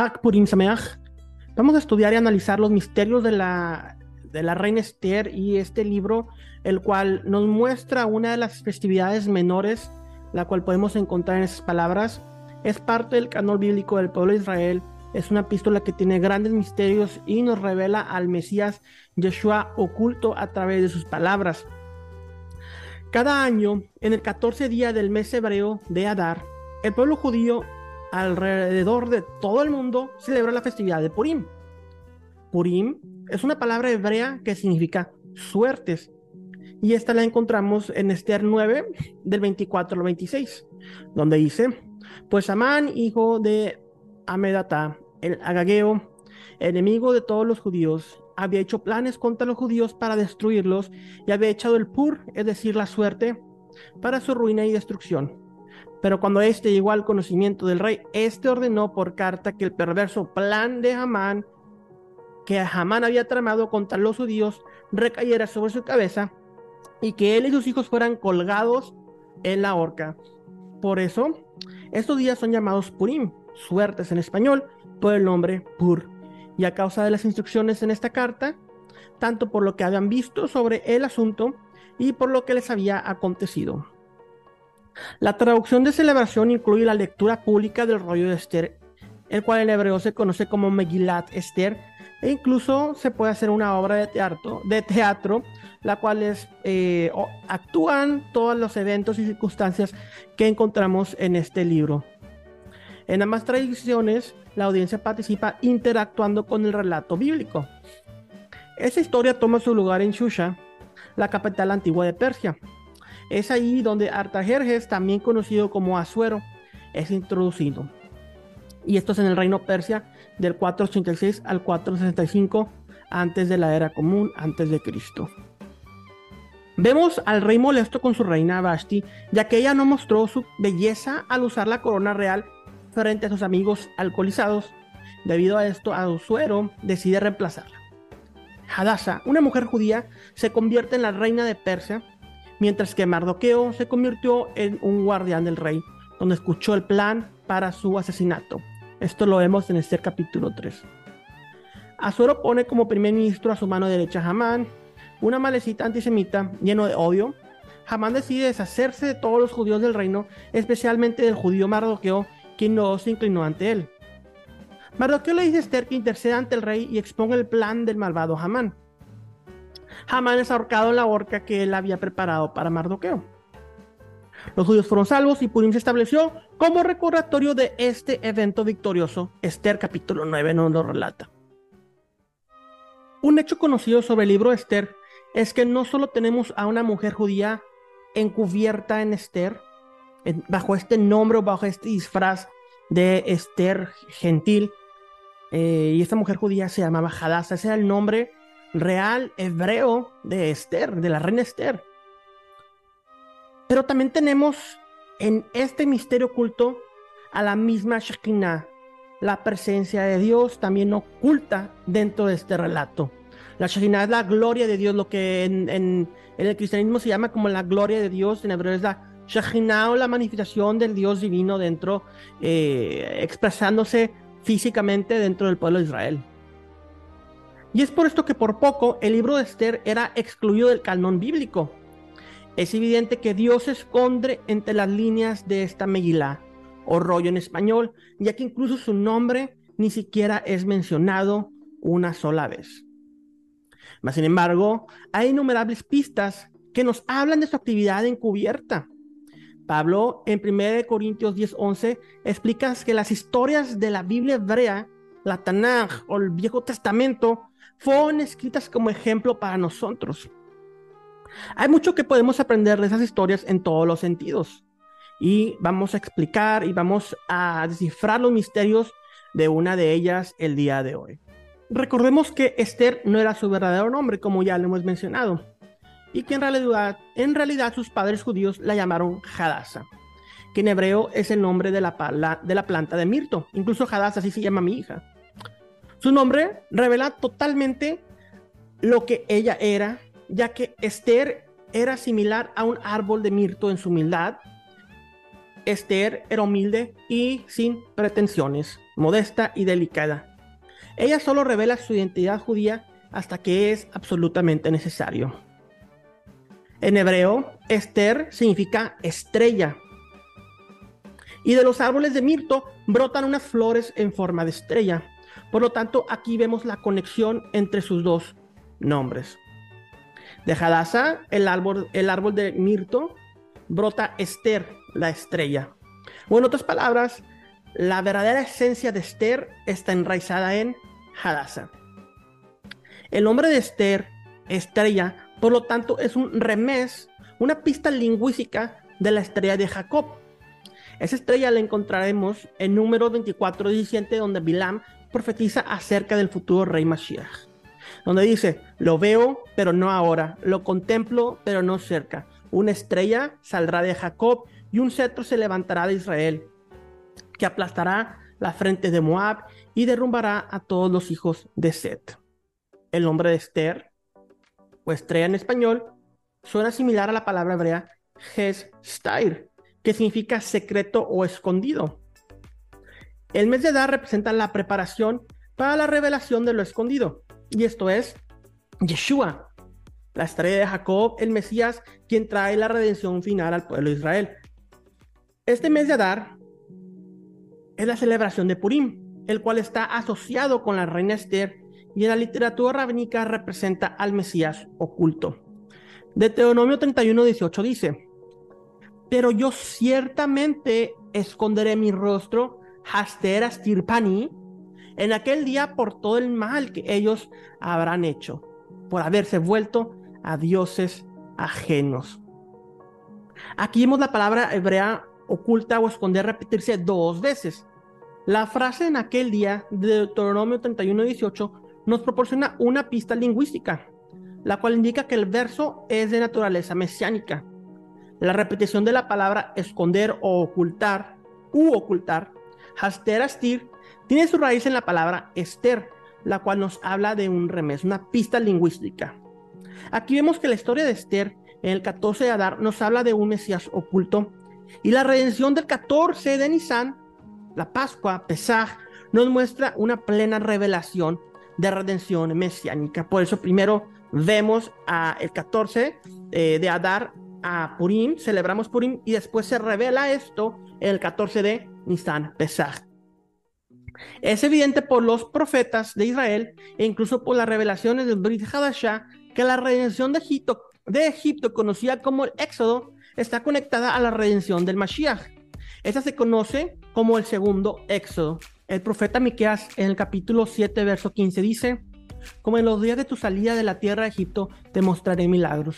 Hak Purim Sameach. Vamos a estudiar y analizar los misterios de la, de la reina Esther y este libro, el cual nos muestra una de las festividades menores, la cual podemos encontrar en esas palabras. Es parte del canon bíblico del pueblo de Israel. Es una epístola que tiene grandes misterios y nos revela al Mesías Yeshua oculto a través de sus palabras. Cada año, en el 14 día del mes hebreo de Adar, el pueblo judío alrededor de todo el mundo celebra la festividad de Purim. Purim es una palabra hebrea que significa suertes. Y esta la encontramos en Esther 9, del 24 al 26, donde dice, pues Amán, hijo de Amedata, el agageo, enemigo de todos los judíos, había hecho planes contra los judíos para destruirlos y había echado el pur, es decir, la suerte, para su ruina y destrucción. Pero cuando éste llegó al conocimiento del rey, éste ordenó por carta que el perverso plan de Hamán, que Hamán había tramado contra los judíos, recayera sobre su cabeza y que él y sus hijos fueran colgados en la horca. Por eso, estos días son llamados Purim, suertes en español, por el nombre Pur. Y a causa de las instrucciones en esta carta, tanto por lo que habían visto sobre el asunto y por lo que les había acontecido. La traducción de celebración incluye la lectura pública del rollo de Esther, el cual en hebreo se conoce como Megillat Esther, e incluso se puede hacer una obra de teatro, de teatro la cual es, eh, actúan todos los eventos y circunstancias que encontramos en este libro. En ambas tradiciones, la audiencia participa interactuando con el relato bíblico. Esa historia toma su lugar en Shusha, la capital antigua de Persia, es ahí donde Artajerjes, también conocido como Asuero, es introducido. Y esto es en el reino Persia del 486 al 465 antes de la era común, antes de Cristo. Vemos al rey molesto con su reina Vashti, ya que ella no mostró su belleza al usar la corona real frente a sus amigos alcoholizados. Debido a esto, Asuero decide reemplazarla. Hadassah, una mujer judía, se convierte en la reina de Persia mientras que Mardoqueo se convirtió en un guardián del rey, donde escuchó el plan para su asesinato. Esto lo vemos en este capítulo 3. Azuero pone como primer ministro a su mano derecha a Hamán, una malecita antisemita lleno de odio. Hamán decide deshacerse de todos los judíos del reino, especialmente del judío Mardoqueo, quien no se inclinó ante él. Mardoqueo le dice a Esther que interceda ante el rey y exponga el plan del malvado Hamán. Hamán es ahorcado en la horca que él había preparado para Mardoqueo. Los judíos fueron salvos y Purim se estableció como recordatorio de este evento victorioso. Esther capítulo 9 nos lo relata. Un hecho conocido sobre el libro de Esther es que no solo tenemos a una mujer judía encubierta en Esther, bajo este nombre o bajo este disfraz de Esther gentil, eh, y esta mujer judía se llamaba Hadassah, ese era el nombre real hebreo de Esther, de la reina Esther. Pero también tenemos en este misterio oculto a la misma Shekinah, la presencia de Dios también oculta dentro de este relato. La Shekinah es la gloria de Dios, lo que en, el cristianismo se llama como la gloria de Dios, en hebreo es la Shekinah o la manifestación del Dios divino dentro, eh, expresándose físicamente dentro del pueblo de Israel. Y es por esto que por poco el libro de Esther era excluido del canon bíblico. Es evidente que Dios se esconde entre las líneas de esta Megilá, o rollo en español, ya que incluso su nombre ni siquiera es mencionado una sola vez. Mas, sin embargo, hay innumerables pistas que nos hablan de su actividad encubierta. Pablo, en 1 Corintios 10:11, explica que las historias de la Biblia hebrea, la Tanaj o el Viejo Testamento, fueron escritas como ejemplo para nosotros. Hay mucho que podemos aprender de esas historias en todos los sentidos. Y vamos a explicar y vamos a descifrar los misterios de una de ellas el día de hoy. Recordemos que Esther no era su verdadero nombre, como ya lo hemos mencionado, y que en realidad, sus padres judíos la llamaron Hadassah, que en hebreo es el nombre de la, de la planta de mirto. Incluso Hadassah así se llama mi hija. Su nombre revela totalmente lo que ella era, ya que Esther era similar a un árbol de mirto en su humildad. Esther era humilde y sin pretensiones. modesta y delicada. Ella solo revela su identidad judía hasta que es absolutamente necesario. En hebreo, Esther significa estrella. Y de los árboles de mirto brotan unas flores en forma de estrella. Por lo tanto, aquí vemos la conexión entre sus dos nombres. De Hadassah, el árbol, el árbol de mirto, brota Esther, la estrella. O en otras palabras, la verdadera esencia de Esther está enraizada en Hadassah. El nombre de Esther, estrella, por lo tanto, es un remés, una pista lingüística de la estrella de Jacob. Esa estrella la encontraremos en número 24 17, donde Bilam profetiza acerca del futuro rey Mashiach. Donde dice, lo veo, pero no ahora, lo contemplo, pero no cerca. Una estrella saldrá de Jacob y un cetro se levantará de Israel, que aplastará la frente de Moab y derrumbará a todos los hijos de Set. El nombre de Esther, o estrella en español, suena similar a la palabra hebrea Hes Stair, que significa secreto o escondido. El mes de Adar representa la preparación para la revelación de lo escondido, y esto es Yeshua, la estrella de Jacob, el Mesías, quien trae la redención final al pueblo de Israel. Este mes de Adar es la celebración de Purim, el cual está asociado con la reina Esther y en la literatura rabínica representa al Mesías oculto. Deuteronomio 31, 18 dice, pero yo ciertamente esconderé mi rostro, Haster Tirpani, en aquel día por todo el mal que ellos habrán hecho, por haberse vuelto a dioses ajenos. Aquí vemos la palabra hebrea oculta o esconder repetirse dos veces. La frase en aquel día de Deuteronomio 31, 18 nos proporciona una pista lingüística, la cual indica que el verso es de naturaleza mesiánica. La repetición de la palabra esconder o ocultar, u ocultar, haster astir, tiene su raíz en la palabra ester, la cual nos habla de un remés, una pista lingüística. Aquí vemos que la historia de Esther en el 14 de Adar nos habla de un Mesías oculto y la redención del 14 de Nisan, la Pascua, Pesaj, nos muestra una plena revelación de redención mesiánica. Por eso primero vemos a el 14 eh, de Adar a Purim, celebramos Purim y después se revela esto el 14 de Nisan Pesach. Es evidente por los profetas de Israel e incluso por las revelaciones del Brit Hadashah que la redención de Egipto, de Egipto, conocida como el Éxodo, está conectada a la redención del Mashiach. Esta se conoce como el segundo Éxodo. El profeta Miqueas en el capítulo 7, verso 15 dice: Como en los días de tu salida de la tierra de Egipto, te mostraré milagros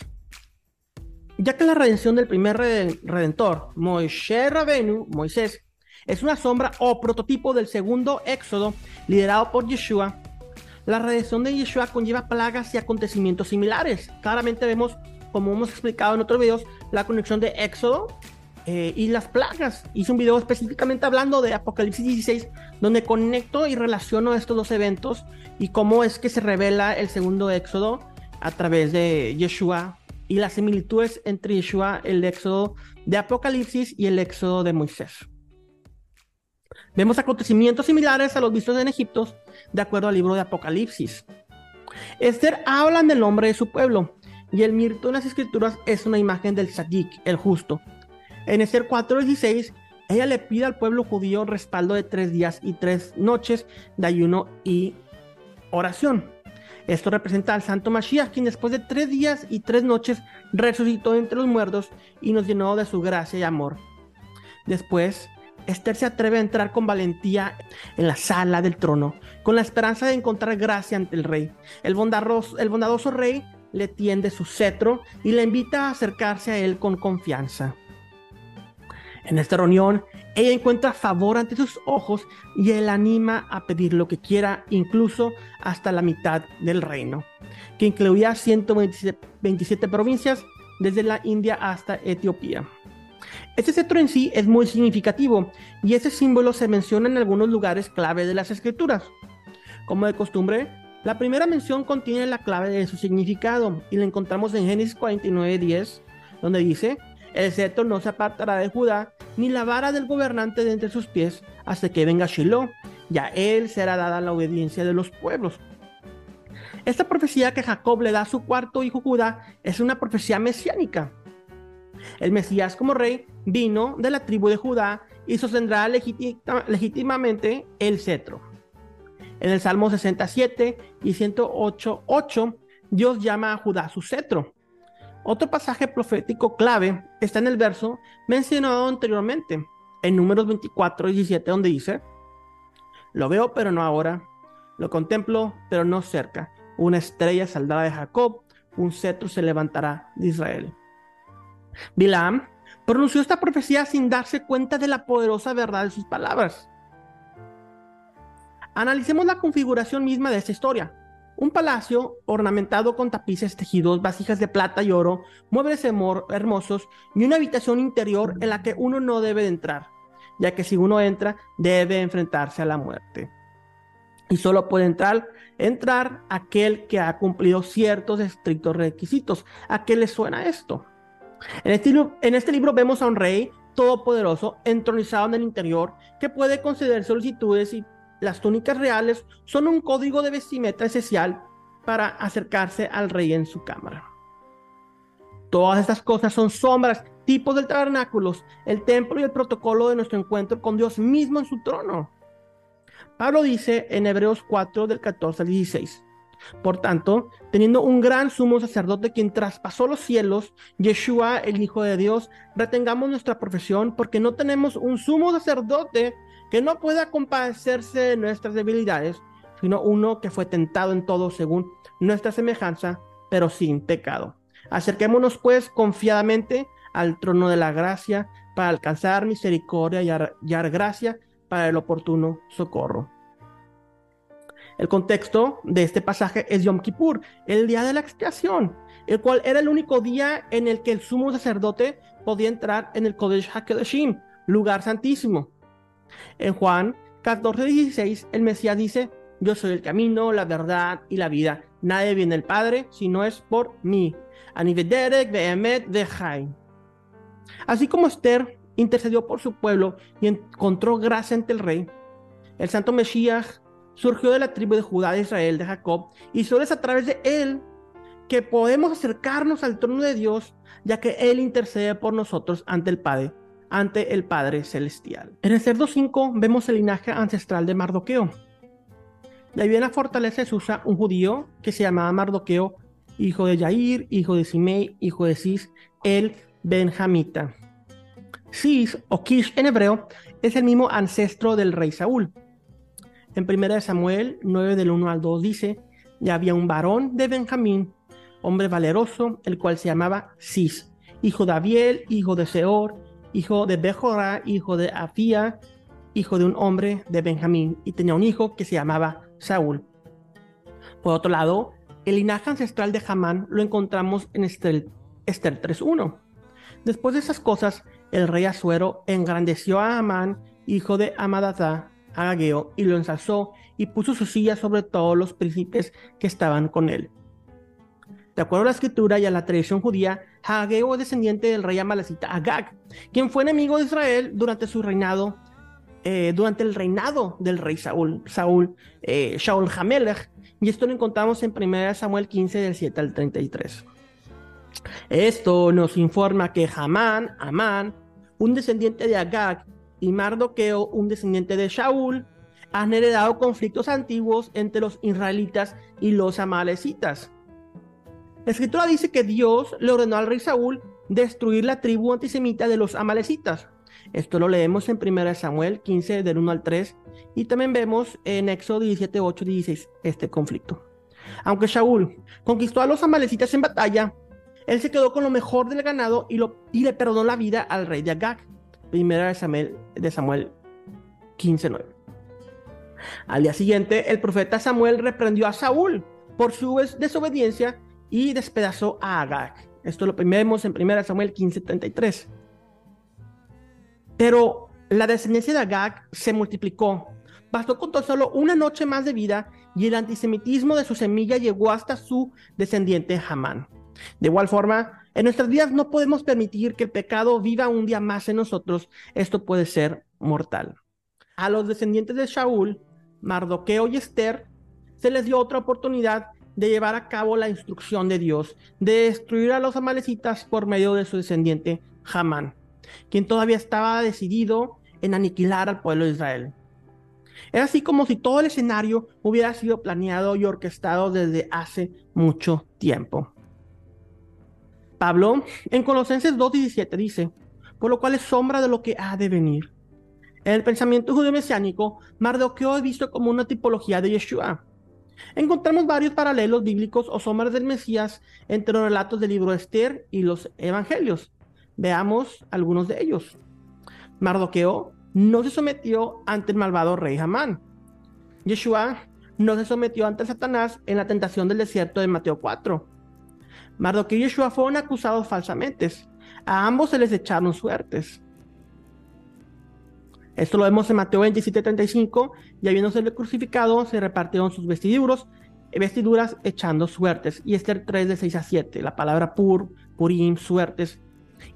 ya que la redención del primer redentor, Moisés Rabenu, Moisés, es una sombra o prototipo del segundo éxodo liderado por Yeshua, la redención de Yeshua conlleva plagas y acontecimientos similares. Claramente vemos, como hemos explicado en otros videos, la conexión de éxodo eh, y las plagas. Hice un video específicamente hablando de Apocalipsis 16, donde conecto y relaciono estos dos eventos y cómo es que se revela el segundo éxodo a través de Yeshua y las similitudes entre Yeshua, el éxodo de Apocalipsis y el éxodo de Moisés. Vemos acontecimientos similares a los vistos en Egipto, de acuerdo al libro de Apocalipsis. Esther habla del nombre de su pueblo, y el mirto en las escrituras es una imagen del Sadik, el justo. En Esther 4:16, ella le pide al pueblo judío respaldo de tres días y tres noches de ayuno y oración. Esto representa al santo Mashiach, quien después de tres días y tres noches resucitó entre los muertos y nos llenó de su gracia y amor. Después, Esther se atreve a entrar con valentía en la sala del trono, con la esperanza de encontrar gracia ante el rey. El bondadoso, rey le tiende su cetro y le invita a acercarse a él con confianza. En esta reunión, ella encuentra favor ante sus ojos y él anima a pedir lo que quiera, incluso hasta la mitad del reino, que incluía 127 provincias desde la India hasta Etiopía. Este cetro en sí es muy significativo y ese símbolo se menciona en algunos lugares clave de las escrituras. Como de costumbre, la primera mención contiene la clave de su significado y la encontramos en Génesis 49:10, donde dice, el cetro no se apartará de Judá, ni la vara del gobernante de entre sus pies, hasta que venga Shiloh, y a él será dada la obediencia de los pueblos. Esta profecía que Jacob le da a su cuarto hijo Judá es una profecía mesiánica. El Mesías como rey vino de la tribu de Judá y sostendrá legítimamente el cetro. En el Salmo 67 y 108, 8, Dios llama a Judá su cetro. Otro pasaje profético clave está en el verso mencionado anteriormente, en números 24 y 17, donde dice, lo veo pero no ahora, lo contemplo pero no cerca, una estrella saldrá de Jacob, un cetro se levantará de Israel. Bilam pronunció esta profecía sin darse cuenta de la poderosa verdad de sus palabras. Analicemos la configuración misma de esta historia. Un palacio ornamentado con tapices tejidos, vasijas de plata y oro, muebles hermosos y una habitación interior en la que uno no debe de entrar, ya que si uno entra debe enfrentarse a la muerte. Y solo puede entrar, entrar aquel que ha cumplido ciertos estrictos requisitos. ¿A qué le suena esto? En este, en este libro vemos a un rey todopoderoso entronizado en el interior que puede conceder solicitudes y las túnicas reales son un código de vestimenta esencial para acercarse al rey en su cámara. Todas estas cosas son sombras, tipos del tabernáculo, el templo y el protocolo de nuestro encuentro con Dios mismo en su trono. Pablo dice en Hebreos 4 del 14 al 16, por tanto, teniendo un gran sumo sacerdote quien traspasó los cielos, Yeshua, el Hijo de Dios, retengamos nuestra profesión porque no tenemos un sumo sacerdote que no pueda compadecerse de nuestras debilidades, sino uno que fue tentado en todo según nuestra semejanza, pero sin pecado. Acerquémonos pues confiadamente al trono de la gracia para alcanzar misericordia y hallar gracia para el oportuno socorro. El contexto de este pasaje es Yom Kippur, el día de la expiación, el cual era el único día en el que el sumo sacerdote podía entrar en el Kodesh HaKodeshim, lugar santísimo. En Juan 14, 16, el Mesías dice, yo soy el camino, la verdad y la vida. Nadie viene al Padre si no es por mí. Así como Esther intercedió por su pueblo y encontró gracia ante el rey, el santo Mesías surgió de la tribu de Judá, de Israel, de Jacob, y solo es a través de él que podemos acercarnos al trono de Dios, ya que él intercede por nosotros ante el Padre ante el Padre Celestial. En el cerdo 5 vemos el linaje ancestral de Mardoqueo. De ahí en la fortaleza Susa un judío que se llamaba Mardoqueo, hijo de Yair, hijo de Simei, hijo de Cis, el Benjamita. Cis o Kish en hebreo es el mismo ancestro del rey Saúl. En 1 Samuel 9 del 1 al 2 dice, ya había un varón de Benjamín, hombre valeroso, el cual se llamaba Cis, hijo de Abiel, hijo de Seor, hijo de Bejorá, hijo de Afía, hijo de un hombre de Benjamín, y tenía un hijo que se llamaba Saúl. Por otro lado, el linaje ancestral de Hamán lo encontramos en Esther, 3.1. Después de esas cosas, el rey Asuero engrandeció a Amán, hijo de Amadatá, Y lo ensalzó y puso su silla sobre todos los príncipes que estaban con él. De acuerdo a la escritura y a la tradición judía, Hageo es descendiente del rey amalecita Agag, quien fue enemigo de Israel durante su reinado, eh, durante el reinado del rey Saúl, Saúl, eh, Shaul Hamelech, y esto lo encontramos en 1 Samuel 15, del 7 al 33. Esto nos informa que Hamán, Amán, un descendiente de Agag, y Mardoqueo, un descendiente de Shaul, han heredado conflictos antiguos entre los israelitas y los amalecitas. La escritura dice que Dios le ordenó al rey Saúl destruir la tribu antisemita de los amalecitas. Esto lo leemos en 1 Samuel 15 del 1 al 3 y también vemos en Éxodo 17, 8 16 este conflicto. Aunque Saúl conquistó a los amalecitas en batalla, él se quedó con lo mejor del ganado y le perdonó la vida al rey de Agag. 1 Samuel, de Samuel 15, 9. Al día siguiente, el profeta Samuel reprendió a Saúl por su desobediencia y despedazó a Agag. Esto lo vemos en 1 Samuel 15:33. Pero la descendencia de Agag se multiplicó. Bastó con tan solo una noche más de vida y el antisemitismo de su semilla llegó hasta su descendiente Hamán. De igual forma, en nuestras vidas no podemos permitir que el pecado viva un día más en nosotros. Esto puede ser mortal. A los descendientes de Shaul, Mardoqueo y Esther, se les dio otra oportunidad de llevar a cabo la instrucción de Dios, de destruir a los amalecitas por medio de su descendiente Hamán, quien todavía estaba decidido en aniquilar al pueblo de Israel. Es así como si todo el escenario hubiera sido planeado y orquestado desde hace mucho tiempo. Pablo en Colosenses 2.17 dice, por lo cual es sombra de lo que ha de venir. En el pensamiento judío mesiánico, Mardoqueo es visto como una tipología de Yeshua. Encontramos varios paralelos bíblicos o sombras del Mesías entre los relatos del libro de Esther y los evangelios. Veamos algunos de ellos. Mardoqueo no se sometió ante el malvado rey Hamán. Yeshua no se sometió ante Satanás en la tentación del desierto de Mateo 4. Mardoqueo y Yeshua fueron acusados falsamente. A ambos se les echaron suertes. Esto lo vemos en Mateo 27, 35, y habiéndose crucificado, se repartieron sus vestiduras, vestiduras echando suertes. Y Esther 3, de 6 a 7, la palabra pur, purim, suertes.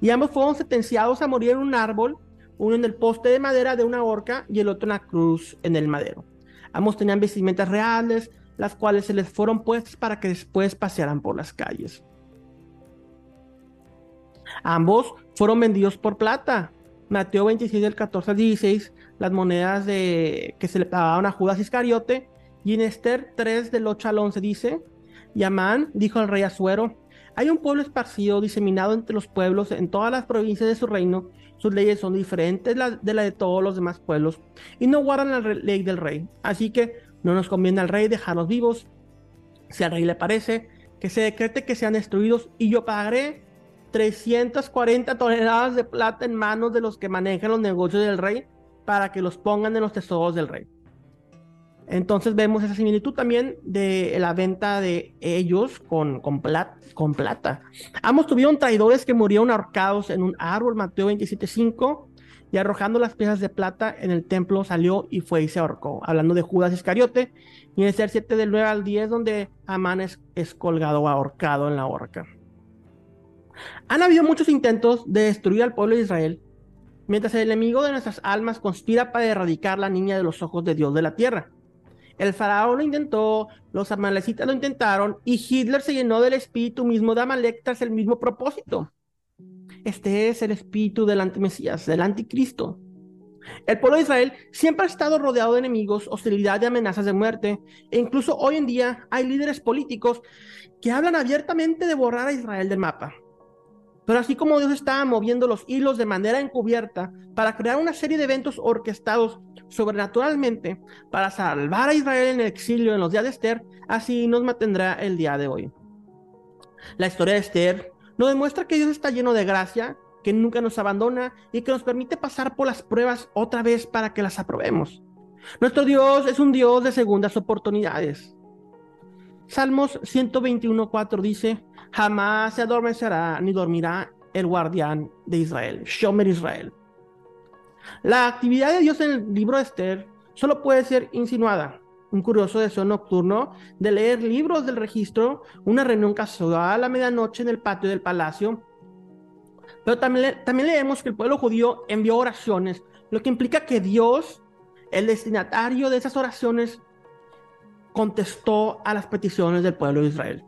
Y ambos fueron sentenciados a morir en un árbol, uno en el poste de madera de una horca y el otro en la cruz en el madero. Ambos tenían vestimentas reales, las cuales se les fueron puestas para que después pasearan por las calles. Ambos fueron vendidos por plata. Mateo 26 del 14 al 16, las monedas de, que se le pagaban a Judas Iscariote. Y en Esther 3 del 8 al 11 dice, y Amán dijo al rey Azuero, hay un pueblo esparcido, diseminado entre los pueblos en todas las provincias de su reino. Sus leyes son diferentes de la de todos los demás pueblos y no guardan la ley del rey. Así que no nos conviene al rey dejarlos vivos. Si al rey le parece que se decrete que sean destruidos y yo pagaré 340 toneladas de plata en manos de los que manejan los negocios del rey para que los pongan en los tesoros del rey. Entonces vemos esa similitud también de la venta de ellos con, con, plata. Ambos tuvieron traidores que murieron ahorcados en un árbol, Mateo 27.5, y arrojando las piezas de plata en el templo salió y fue y se ahorcó. Hablando de Judas Iscariote, y en el 7 del 9 al 10, donde Amán es, es colgado ahorcado en la horca. Han habido muchos intentos de destruir al pueblo de Israel, mientras el enemigo de nuestras almas conspira para erradicar la niña de los ojos de Dios de la tierra. El faraón lo intentó, los amalecitas lo intentaron y Hitler se llenó del espíritu mismo de Amalek tras el mismo propósito. Este es el espíritu del antimesías, del anticristo. El pueblo de Israel siempre ha estado rodeado de enemigos, hostilidad y amenazas de muerte. E incluso hoy en día hay líderes políticos que hablan abiertamente de borrar a Israel del mapa. Pero así como Dios estaba moviendo los hilos de manera encubierta para crear una serie de eventos orquestados sobrenaturalmente para salvar a Israel en el exilio en los días de Esther, así nos mantendrá el día de hoy. La historia de Esther nos demuestra que Dios está lleno de gracia, que nunca nos abandona y que nos permite pasar por las pruebas otra vez para que las aprobemos. Nuestro Dios es un Dios de segundas oportunidades. Salmos 121.4 dice, jamás se adormecerá ni dormirá el guardián de Israel, Shomer Israel. La actividad de Dios en el libro de Esther solo puede ser insinuada. Un curioso deseo nocturno de leer libros del registro, una reunión casual a medianoche en el patio del palacio. Pero también, también leemos que el pueblo judío envió oraciones, lo que implica que Dios, el destinatario de esas oraciones, contestó a las peticiones del pueblo de Israel.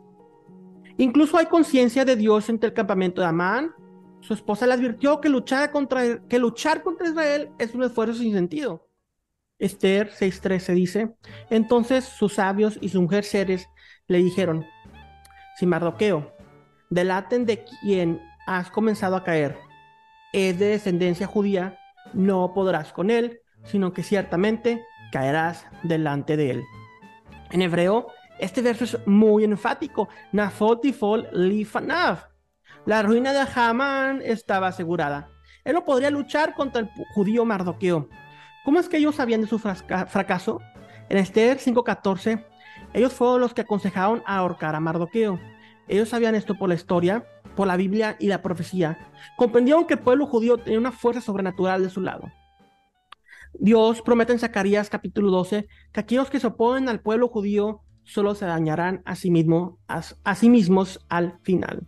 Incluso hay conciencia de Dios entre el campamento de Amán. Su esposa le advirtió que luchar contra, que luchar contra Israel es un esfuerzo sin sentido. Esther 6:13 dice, entonces sus sabios y sus mujeres le dijeron, si Mardoqueo, delaten de quien has comenzado a caer, es de descendencia judía, no podrás con él, sino que ciertamente caerás delante de él. En hebreo, este verso es muy enfático. Nafotifol lifanav. La ruina de Hamán estaba asegurada. Él no podría luchar contra el judío Mardoqueo. ¿Cómo es que ellos sabían de su fracaso? En Esther 5:14, ellos fueron los que aconsejaron ahorcar a Mardoqueo. Ellos sabían esto por la historia, por la Biblia y la profecía. Comprendieron que el pueblo judío tenía una fuerza sobrenatural de su lado. Dios promete en Zacarías capítulo 12 que aquellos que se oponen al pueblo judío solo se dañarán a sí, mismo, a, sí mismos al final.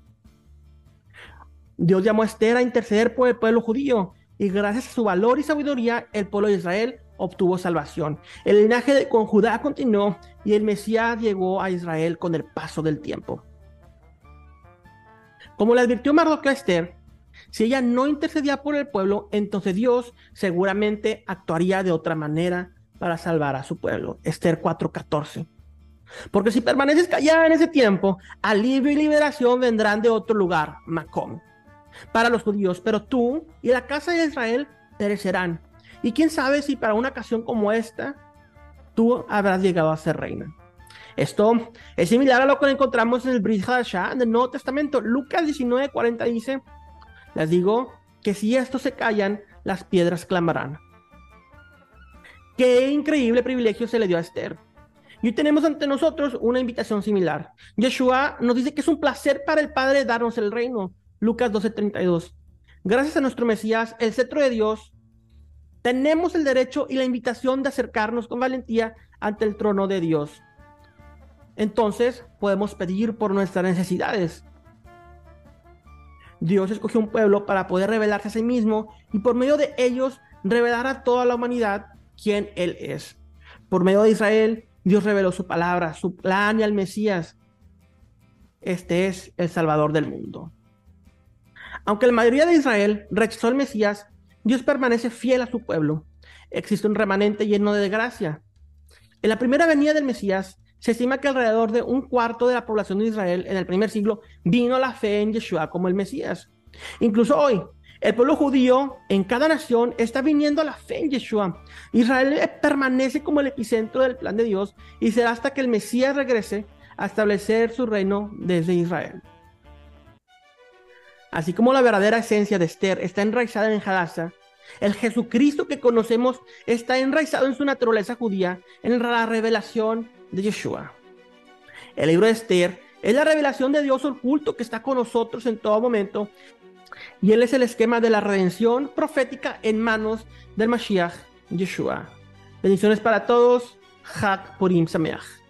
Dios llamó a Esther a interceder por el pueblo judío, y gracias a su valor y sabiduría el pueblo de Israel obtuvo salvación. El linaje de, con Judá continuó y el Mesías llegó a Israel con el paso del tiempo. Como le advirtió Mardoqueo a Esther, si ella no intercedía por el pueblo, entonces Dios seguramente actuaría de otra manera para salvar a su pueblo. Esther 4:14. Porque si permaneces callada en ese tiempo, alivio y liberación vendrán de otro lugar, Macón, para los judíos, pero tú y la casa de Israel perecerán. Y quién sabe si para una ocasión como esta, tú habrás llegado a ser reina. Esto es similar a lo que encontramos en el Brit Hadashah, en el Nuevo Testamento. Lucas 19:40 dice, les digo que si estos se callan, las piedras clamarán. Qué increíble privilegio se le dio a Esther. Y hoy tenemos ante nosotros una invitación similar. Yeshua nos dice que es un placer para el Padre darnos el reino. Lucas 12:32. Gracias a nuestro Mesías, el cetro de Dios, tenemos el derecho y la invitación de acercarnos con valentía ante el trono de Dios. Entonces podemos pedir por nuestras necesidades. Dios escogió un pueblo para poder revelarse a sí mismo y por medio de ellos revelar a toda la humanidad quién Él es. Por medio de Israel, Dios reveló su palabra, su plan y al Mesías. Este es el Salvador del mundo. Aunque la mayoría de Israel rechazó al Mesías, Dios permanece fiel a su pueblo. Existe un remanente lleno de gracia. En la primera venida del Mesías, se estima que alrededor de un cuarto de la población de Israel en el primer siglo vino la fe en Yeshua como el Mesías. Incluso hoy, el pueblo judío en cada nación está viniendo a la fe en Yeshua. Israel permanece como el epicentro del plan de Dios y será hasta que el Mesías regrese a establecer su reino desde Israel. Así como la verdadera esencia de Esther está enraizada en Hadassah, el Jesucristo que conocemos está enraizado en su naturaleza judía, en la revelación de Yeshua. El libro de Esther es la revelación de Dios oculto que está con nosotros en todo momento y él es el esquema de la redención profética en manos del Mashiach Yeshua. Bendiciones para todos. Hak Purim Sameach.